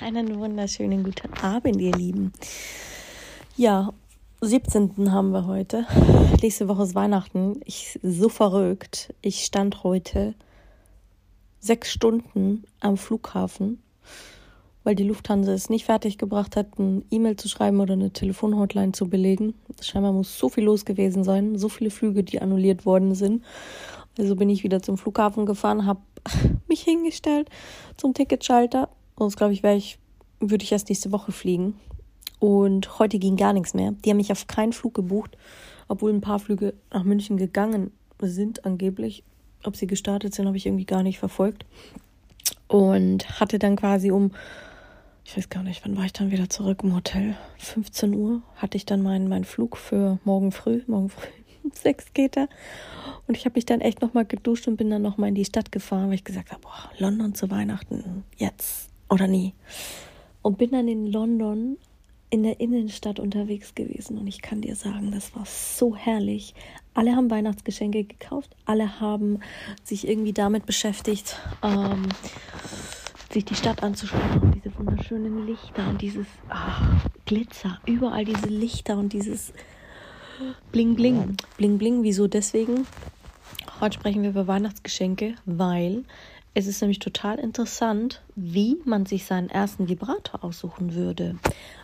Einen wunderschönen guten Abend, ihr Lieben. Ja, 17. haben wir heute. Nächste Woche ist Weihnachten. Ich so verrückt. Ich stand heute sechs Stunden am Flughafen, weil die Lufthansa es nicht fertig gebracht hat, ein E-Mail zu schreiben oder eine Telefonhotline zu belegen. Scheinbar muss so viel los gewesen sein, so viele Flüge, die annulliert worden sind. Also bin ich wieder zum Flughafen gefahren, habe mich hingestellt zum Ticketschalter Sonst glaube ich, ich, würde ich erst nächste Woche fliegen. Und heute ging gar nichts mehr. Die haben mich auf keinen Flug gebucht, obwohl ein paar Flüge nach München gegangen sind, angeblich. Ob sie gestartet sind, habe ich irgendwie gar nicht verfolgt. Und hatte dann quasi um, ich weiß gar nicht, wann war ich dann wieder zurück im Hotel? 15 Uhr hatte ich dann meinen, meinen Flug für morgen früh. Morgen früh um sechs geht er. Und ich habe mich dann echt nochmal geduscht und bin dann nochmal in die Stadt gefahren, weil ich gesagt habe, boah, London zu Weihnachten, jetzt oder nie. Und bin dann in London in der Innenstadt unterwegs gewesen und ich kann dir sagen, das war so herrlich. Alle haben Weihnachtsgeschenke gekauft, alle haben sich irgendwie damit beschäftigt, ähm, sich die Stadt anzuschauen und diese wunderschönen Lichter und dieses ach, Glitzer, überall diese Lichter und dieses Bling Bling. Bling Bling, wieso deswegen? Heute sprechen wir über Weihnachtsgeschenke, weil es ist nämlich total interessant, wie man sich seinen ersten Vibrator aussuchen würde.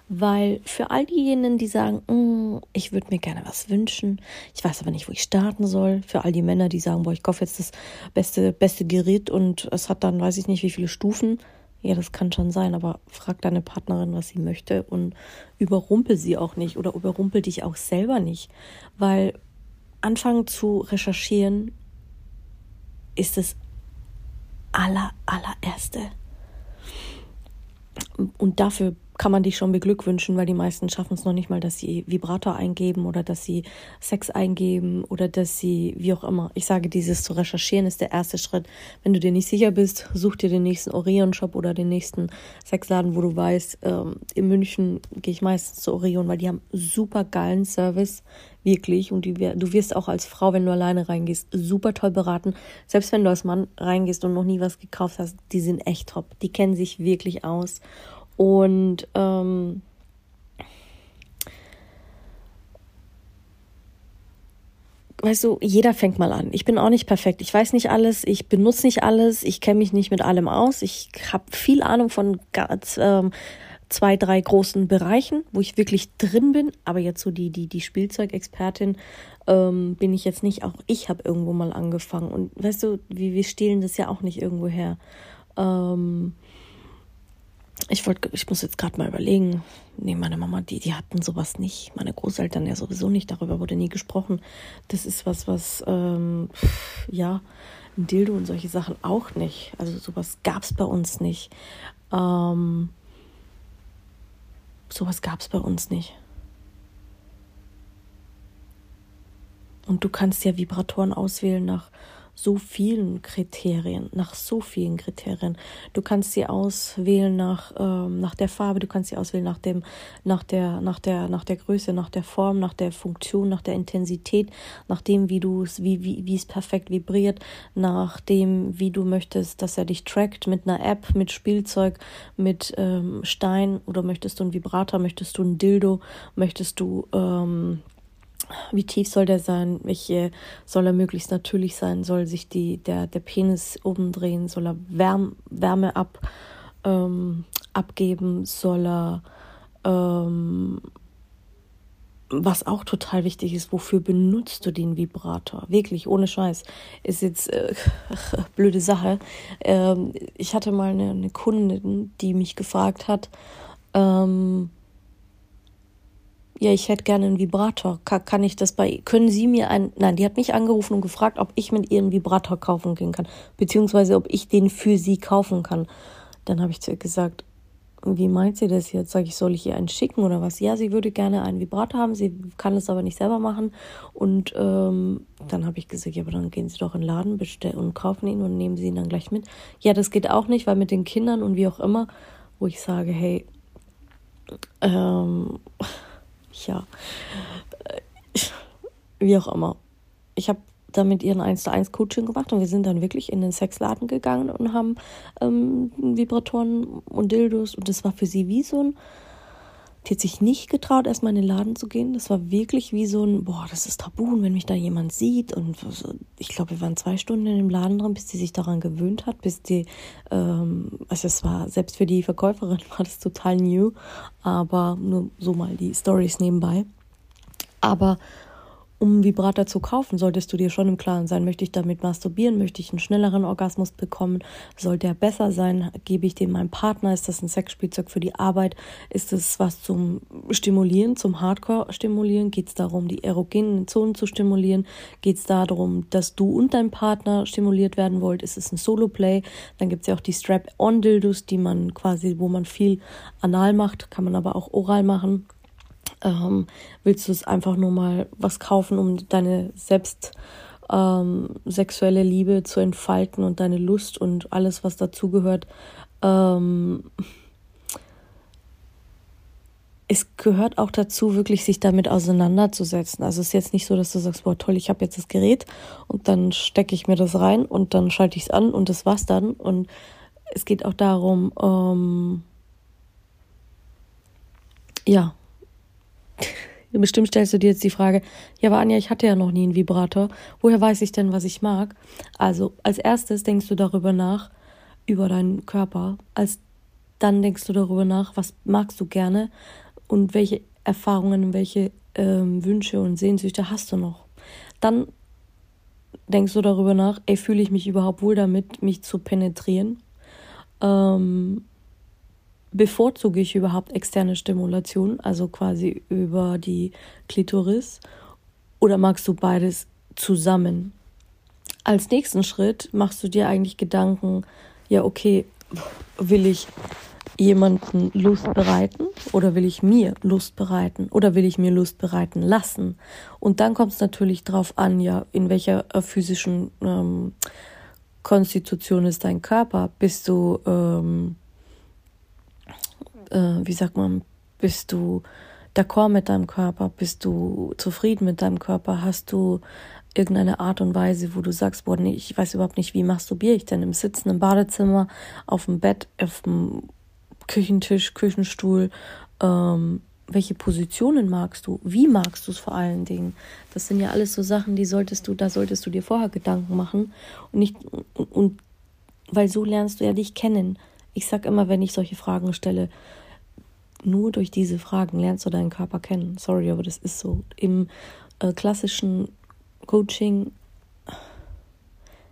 Weil für all diejenigen, die sagen, mm, ich würde mir gerne was wünschen, ich weiß aber nicht, wo ich starten soll. Für all die Männer, die sagen, boah, ich kaufe jetzt das beste, beste Gerät und es hat dann, weiß ich nicht, wie viele Stufen. Ja, das kann schon sein, aber frag deine Partnerin, was sie möchte und überrumpel sie auch nicht oder überrumpel dich auch selber nicht. Weil anfangen zu recherchieren ist es aller, allererste. Und dafür kann man dich schon beglückwünschen, weil die meisten schaffen es noch nicht mal, dass sie Vibrator eingeben oder dass sie Sex eingeben oder dass sie, wie auch immer. Ich sage, dieses zu recherchieren ist der erste Schritt. Wenn du dir nicht sicher bist, such dir den nächsten Orion-Shop oder den nächsten Sexladen, wo du weißt, ähm, in München gehe ich meistens zu Orion, weil die haben super geilen Service wirklich. Und die, du wirst auch als Frau, wenn du alleine reingehst, super toll beraten. Selbst wenn du als Mann reingehst und noch nie was gekauft hast, die sind echt top. Die kennen sich wirklich aus. Und ähm, weißt du, jeder fängt mal an. Ich bin auch nicht perfekt. Ich weiß nicht alles. Ich benutze nicht alles. Ich kenne mich nicht mit allem aus. Ich habe viel Ahnung von ganz, ähm, zwei, drei großen Bereichen, wo ich wirklich drin bin. Aber jetzt so die, die, die Spielzeugexpertin ähm, bin ich jetzt nicht. Auch ich habe irgendwo mal angefangen. Und weißt du, wir, wir stehlen das ja auch nicht irgendwo her. Ähm, ich wollte, ich muss jetzt gerade mal überlegen. Nee, meine Mama, die, die hatten sowas nicht. Meine Großeltern ja sowieso nicht. Darüber wurde nie gesprochen. Das ist was, was, ähm, ja, ein Dildo und solche Sachen auch nicht. Also sowas gab es bei uns nicht. Ähm, sowas gab es bei uns nicht. Und du kannst ja Vibratoren auswählen nach so vielen Kriterien, nach so vielen Kriterien. Du kannst sie auswählen nach, ähm, nach der Farbe, du kannst sie auswählen nach dem, nach der, nach der, nach der Größe, nach der Form, nach der Funktion, nach der Intensität, nach dem, wie du es, wie, wie, es perfekt vibriert, nach dem, wie du möchtest, dass er dich trackt mit einer App, mit Spielzeug, mit ähm, Stein oder möchtest du einen Vibrator, möchtest du ein Dildo, möchtest du ähm, wie tief soll der sein? Welche soll er möglichst natürlich sein? Soll sich die, der, der Penis oben drehen? Soll er Wärme, Wärme ab, ähm, abgeben? Soll er, ähm, was auch total wichtig ist, wofür benutzt du den Vibrator? Wirklich, ohne Scheiß. Ist jetzt äh, blöde Sache. Ähm, ich hatte mal eine, eine Kundin, die mich gefragt hat, ähm, ja, ich hätte gerne einen Vibrator. Kann, kann ich das bei, können Sie mir einen, nein, die hat mich angerufen und gefragt, ob ich mit ihr einen Vibrator kaufen gehen kann, beziehungsweise ob ich den für sie kaufen kann. Dann habe ich zu ihr gesagt, wie meint sie das jetzt? Sag ich, soll ich ihr einen schicken oder was? Ja, sie würde gerne einen Vibrator haben, sie kann es aber nicht selber machen. Und ähm, dann habe ich gesagt, ja, aber dann gehen Sie doch in den Laden bestellen und kaufen ihn und nehmen Sie ihn dann gleich mit. Ja, das geht auch nicht, weil mit den Kindern und wie auch immer, wo ich sage, hey, ähm, ja, wie auch immer. Ich habe dann mit ihren 1 zu 1 Coaching gemacht und wir sind dann wirklich in den Sexladen gegangen und haben ähm, Vibratoren und Dildos und das war für sie wie so ein, die hat sich nicht getraut, erstmal in den Laden zu gehen. Das war wirklich wie so ein, boah, das ist tabu, wenn mich da jemand sieht. Und ich glaube, wir waren zwei Stunden in dem Laden drin, bis sie sich daran gewöhnt hat, bis die, ähm, also es war, selbst für die Verkäuferin war das total new, aber nur so mal die Stories nebenbei. Aber um Vibrator zu kaufen, solltest du dir schon im Klaren sein, möchte ich damit masturbieren, möchte ich einen schnelleren Orgasmus bekommen, soll der besser sein, gebe ich den meinem Partner, ist das ein Sexspielzeug für die Arbeit, ist es was zum Stimulieren, zum Hardcore-Stimulieren, geht es darum, die erogenen Zonen zu stimulieren, geht es darum, dass du und dein Partner stimuliert werden wollt, ist es ein Solo-Play, dann gibt es ja auch die Strap-on-Dildos, die man quasi, wo man viel anal macht, kann man aber auch oral machen ähm, willst du es einfach nur mal was kaufen, um deine selbst ähm, sexuelle Liebe zu entfalten und deine Lust und alles, was dazugehört. Ähm, es gehört auch dazu, wirklich sich damit auseinanderzusetzen. Also es ist jetzt nicht so, dass du sagst, boah toll, ich habe jetzt das Gerät und dann stecke ich mir das rein und dann schalte ich es an und das war's dann. Und es geht auch darum, ähm, ja, Bestimmt stellst du dir jetzt die Frage, ja, aber Anja, ich hatte ja noch nie einen Vibrator. Woher weiß ich denn, was ich mag? Also, als erstes denkst du darüber nach, über deinen Körper. Als dann denkst du darüber nach, was magst du gerne und welche Erfahrungen, welche ähm, Wünsche und Sehnsüchte hast du noch. Dann denkst du darüber nach, ey, fühle ich mich überhaupt wohl damit, mich zu penetrieren? Ähm, bevorzuge ich überhaupt externe Stimulation, also quasi über die Klitoris, oder magst du beides zusammen? Als nächsten Schritt machst du dir eigentlich Gedanken, ja, okay, will ich jemanden Lust bereiten oder will ich mir Lust bereiten oder will ich mir Lust bereiten lassen? Und dann kommt es natürlich drauf an, ja, in welcher äh, physischen ähm, Konstitution ist dein Körper? Bist du ähm, äh, wie sagt man, bist du d'accord mit deinem Körper? Bist du zufrieden mit deinem Körper? Hast du irgendeine Art und Weise, wo du sagst, boah, nee, ich weiß überhaupt nicht, wie masturbiere ich denn? Im Sitzen, im Badezimmer, auf dem Bett, auf dem Küchentisch, Küchenstuhl, ähm, welche Positionen magst du? Wie magst du es vor allen Dingen? Das sind ja alles so Sachen, die solltest du, da solltest du dir vorher Gedanken machen und nicht und, und weil so lernst du ja dich kennen. Ich sag immer, wenn ich solche Fragen stelle, nur durch diese Fragen lernst du deinen Körper kennen. Sorry, aber das ist so. Im äh, klassischen Coaching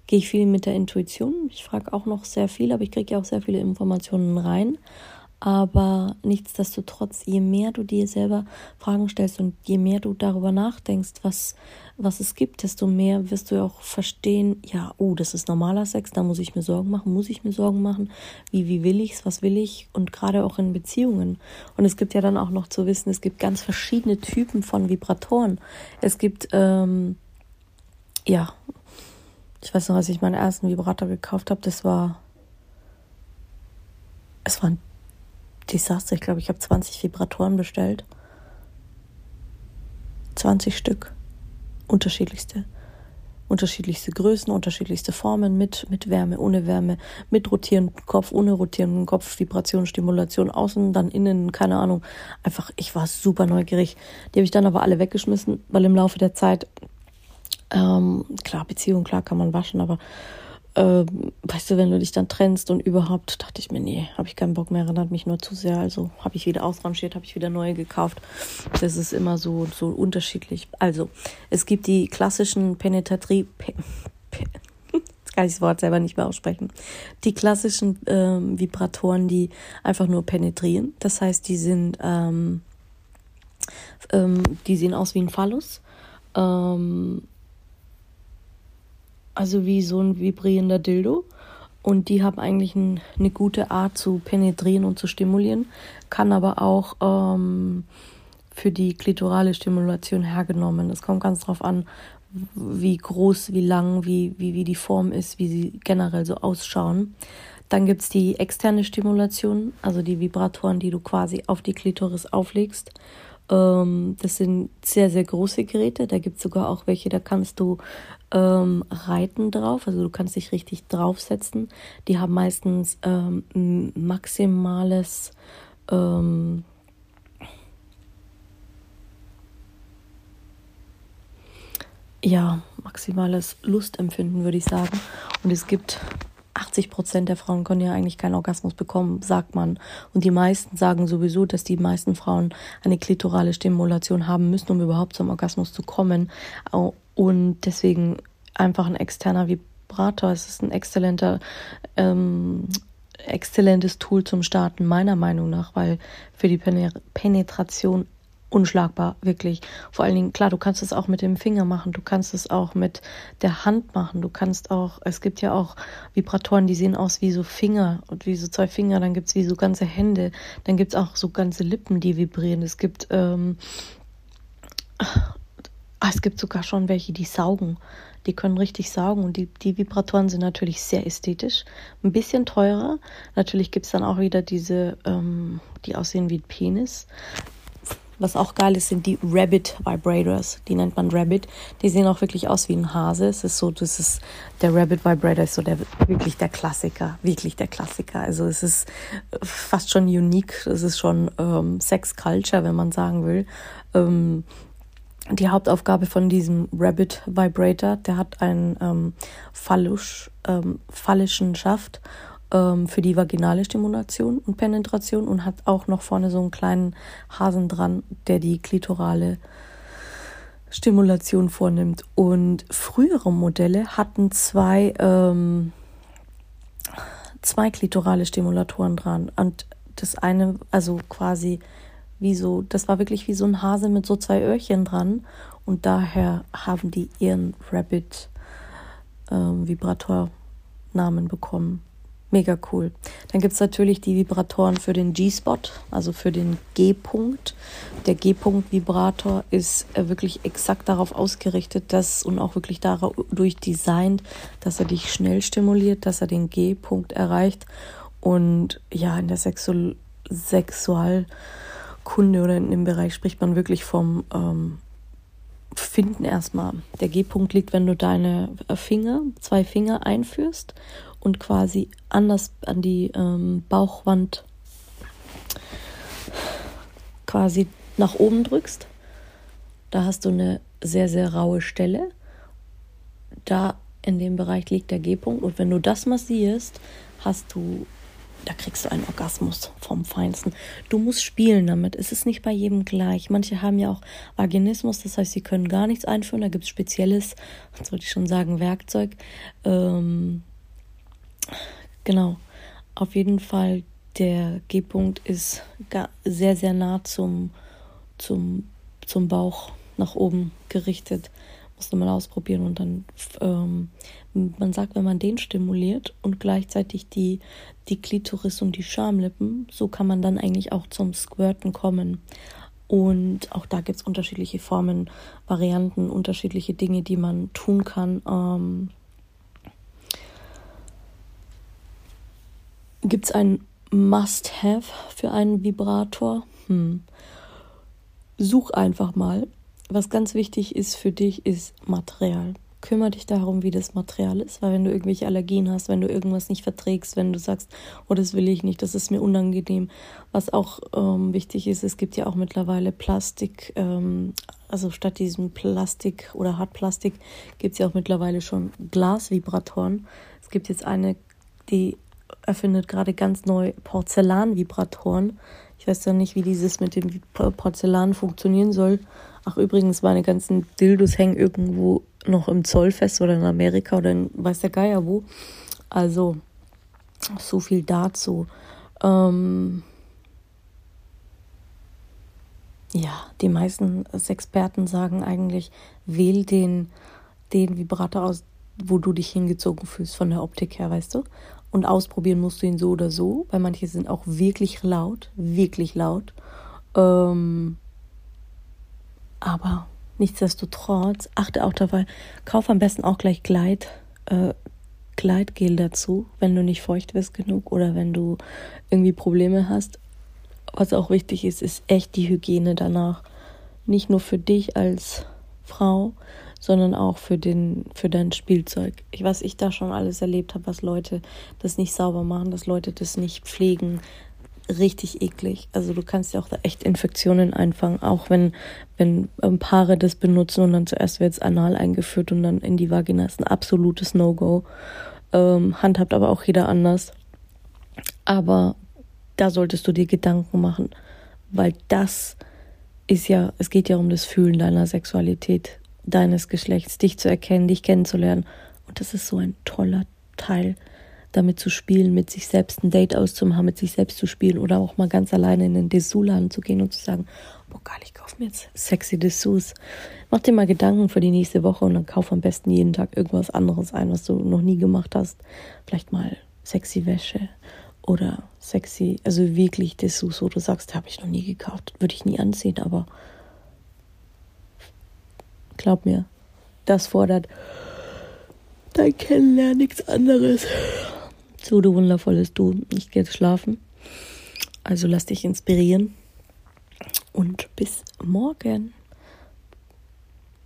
gehe ich viel mit der Intuition. Ich frage auch noch sehr viel, aber ich kriege ja auch sehr viele Informationen rein. Aber nichtsdestotrotz, je mehr du dir selber Fragen stellst und je mehr du darüber nachdenkst, was, was es gibt, desto mehr wirst du auch verstehen, ja, oh, das ist normaler Sex, da muss ich mir Sorgen machen, muss ich mir Sorgen machen, wie, wie will ich's, was will ich und gerade auch in Beziehungen. Und es gibt ja dann auch noch zu wissen, es gibt ganz verschiedene Typen von Vibratoren. Es gibt, ähm, ja, ich weiß noch, als ich meinen ersten Vibrator gekauft habe, das war, es war ein Desaster. Ich glaube, ich habe 20 Vibratoren bestellt. 20 Stück. Unterschiedlichste. Unterschiedlichste Größen, unterschiedlichste Formen, mit, mit Wärme, ohne Wärme, mit rotierendem Kopf, ohne rotierendem Kopf, Vibration, Stimulation, außen, dann innen, keine Ahnung. Einfach, ich war super neugierig. Die habe ich dann aber alle weggeschmissen, weil im Laufe der Zeit, ähm, klar, Beziehung, klar kann man waschen, aber äh, weißt du, wenn du dich dann trennst und überhaupt, dachte ich mir, nee, habe ich keinen Bock mehr, erinnert mich nur zu sehr. Also habe ich wieder ausrangiert, habe ich wieder neue gekauft. Das ist immer so, so unterschiedlich. Also, es gibt die klassischen Penetratri... Pe, Pe, jetzt kann ich das Wort selber nicht mehr aussprechen. Die klassischen ähm, Vibratoren, die einfach nur penetrieren. Das heißt, die sind, ähm, ähm, die sehen aus wie ein Phallus. Ähm, also wie so ein vibrierender Dildo. und die haben eigentlich ein, eine gute Art zu penetrieren und zu stimulieren, kann aber auch ähm, für die klitorale Stimulation hergenommen. Es kommt ganz drauf an, wie groß, wie lang, wie, wie, wie die Form ist, wie sie generell so ausschauen. Dann gibt es die externe Stimulation, also die Vibratoren, die du quasi auf die Klitoris auflegst. Ähm, das sind sehr, sehr große Geräte. Da gibt es sogar auch welche, da kannst du ähm, reiten drauf, also du kannst dich richtig draufsetzen. Die haben meistens ähm, maximales ähm, ja, maximales Lustempfinden, würde ich sagen. Und es gibt 80 Prozent der Frauen können ja eigentlich keinen Orgasmus bekommen, sagt man. Und die meisten sagen sowieso, dass die meisten Frauen eine klitorale Stimulation haben müssen, um überhaupt zum Orgasmus zu kommen. Und deswegen einfach ein externer Vibrator. Es ist ein exzellenter, ähm, exzellentes Tool zum Starten, meiner Meinung nach, weil für die Penetration unschlagbar, wirklich. Vor allen Dingen, klar, du kannst es auch mit dem Finger machen, du kannst es auch mit der Hand machen, du kannst auch, es gibt ja auch Vibratoren, die sehen aus wie so Finger und wie so zwei Finger, dann gibt es wie so ganze Hände, dann gibt es auch so ganze Lippen, die vibrieren. Es gibt, ähm, ah, es gibt sogar schon welche, die saugen. Die können richtig saugen und die, die Vibratoren sind natürlich sehr ästhetisch. Ein bisschen teurer. Natürlich gibt es dann auch wieder diese, ähm, die aussehen wie Penis. Was auch geil ist, sind die Rabbit Vibrators. Die nennt man Rabbit. Die sehen auch wirklich aus wie ein Hase. Es ist so, das ist, der Rabbit Vibrator ist so der, wirklich der Klassiker. Wirklich der Klassiker. Also es ist fast schon unique. Es ist schon ähm, Sex Culture, wenn man sagen will. Ähm, die Hauptaufgabe von diesem Rabbit Vibrator, der hat einen ähm, phallisch, ähm, phallischen Schaft ähm, für die vaginale Stimulation und Penetration und hat auch noch vorne so einen kleinen Hasen dran, der die klitorale Stimulation vornimmt. Und frühere Modelle hatten zwei, ähm, zwei klitorale Stimulatoren dran. Und das eine, also quasi wie so, das war wirklich wie so ein Hase mit so zwei Öhrchen dran. Und daher haben die ihren Rabbit ähm, Vibrator Namen bekommen. Mega cool. Dann gibt es natürlich die Vibratoren für den G-Spot, also für den G-Punkt. Der G-Punkt-Vibrator ist äh, wirklich exakt darauf ausgerichtet, dass und auch wirklich dadurch designt, dass er dich schnell stimuliert, dass er den G-Punkt erreicht. Und ja, in der Sexu Sexualkunde oder in dem Bereich spricht man wirklich vom ähm, Finden erstmal. Der G-Punkt liegt, wenn du deine Finger, zwei Finger einführst und quasi anders an die ähm, Bauchwand quasi nach oben drückst. Da hast du eine sehr, sehr raue Stelle. Da in dem Bereich liegt der G-Punkt. Und wenn du das massierst, hast du, da kriegst du einen Orgasmus vom Feinsten. Du musst spielen damit. Es ist nicht bei jedem gleich. Manche haben ja auch Vaginismus, das heißt, sie können gar nichts einführen. Da gibt es spezielles, was ich schon sagen, Werkzeug. Ähm, Genau. Auf jeden Fall, der G-Punkt ist sehr, sehr nah zum, zum, zum Bauch nach oben gerichtet. Musst du mal ausprobieren und dann, ähm, man sagt, wenn man den stimuliert und gleichzeitig die, die Klitoris und die Schamlippen, so kann man dann eigentlich auch zum Squirten kommen. Und auch da gibt es unterschiedliche Formen, Varianten, unterschiedliche Dinge, die man tun kann. Ähm, Gibt es ein Must-Have für einen Vibrator? Hm. Such einfach mal. Was ganz wichtig ist für dich, ist Material. Kümmere dich darum, wie das Material ist, weil wenn du irgendwelche Allergien hast, wenn du irgendwas nicht verträgst, wenn du sagst, oh, das will ich nicht, das ist mir unangenehm. Was auch ähm, wichtig ist, es gibt ja auch mittlerweile Plastik, ähm, also statt diesem Plastik oder Hartplastik gibt es ja auch mittlerweile schon Glasvibratoren. Es gibt jetzt eine, die erfindet gerade ganz neu Porzellanvibratoren. Ich weiß ja nicht, wie dieses mit dem Porzellan funktionieren soll. Ach, übrigens, meine ganzen Dildos hängen irgendwo noch im Zollfest oder in Amerika oder in weiß der Geier wo. Also, so viel dazu. Ähm ja, die meisten Experten sagen eigentlich, wähl den, den Vibrator aus, wo du dich hingezogen fühlst von der Optik her, weißt du? Und ausprobieren musst du ihn so oder so, weil manche sind auch wirklich laut, wirklich laut. Ähm, aber nichtsdestotrotz, achte auch dabei, kauf am besten auch gleich Gleit, äh, Gleitgel dazu, wenn du nicht feucht wirst genug oder wenn du irgendwie Probleme hast. Was auch wichtig ist, ist echt die Hygiene danach. Nicht nur für dich als Frau, sondern auch für den für dein Spielzeug. Ich was ich da schon alles erlebt habe, was Leute das nicht sauber machen, dass Leute das nicht pflegen, richtig eklig. Also du kannst ja auch da echt Infektionen einfangen, auch wenn wenn ähm, Paare das benutzen und dann zuerst wird es anal eingeführt und dann in die Vagina ist ein absolutes No-Go. Ähm, handhabt aber auch jeder anders. Aber da solltest du dir Gedanken machen, weil das ist ja, es geht ja um das Fühlen deiner Sexualität deines Geschlechts, dich zu erkennen, dich kennenzulernen. Und das ist so ein toller Teil, damit zu spielen, mit sich selbst ein Date auszumachen, mit sich selbst zu spielen oder auch mal ganz alleine in den Dessous-Laden zu gehen und zu sagen, boah geil, ich kaufe mir jetzt sexy Dessous. Mach dir mal Gedanken für die nächste Woche und dann kauf am besten jeden Tag irgendwas anderes ein, was du noch nie gemacht hast. Vielleicht mal sexy Wäsche oder sexy, also wirklich Dessous, wo du sagst, habe ich noch nie gekauft, würde ich nie anziehen, aber Glaub mir, das fordert dein Kennenlernen nichts anderes. So, du wundervolles Du. Ich gehe jetzt schlafen. Also lass dich inspirieren. Und bis morgen.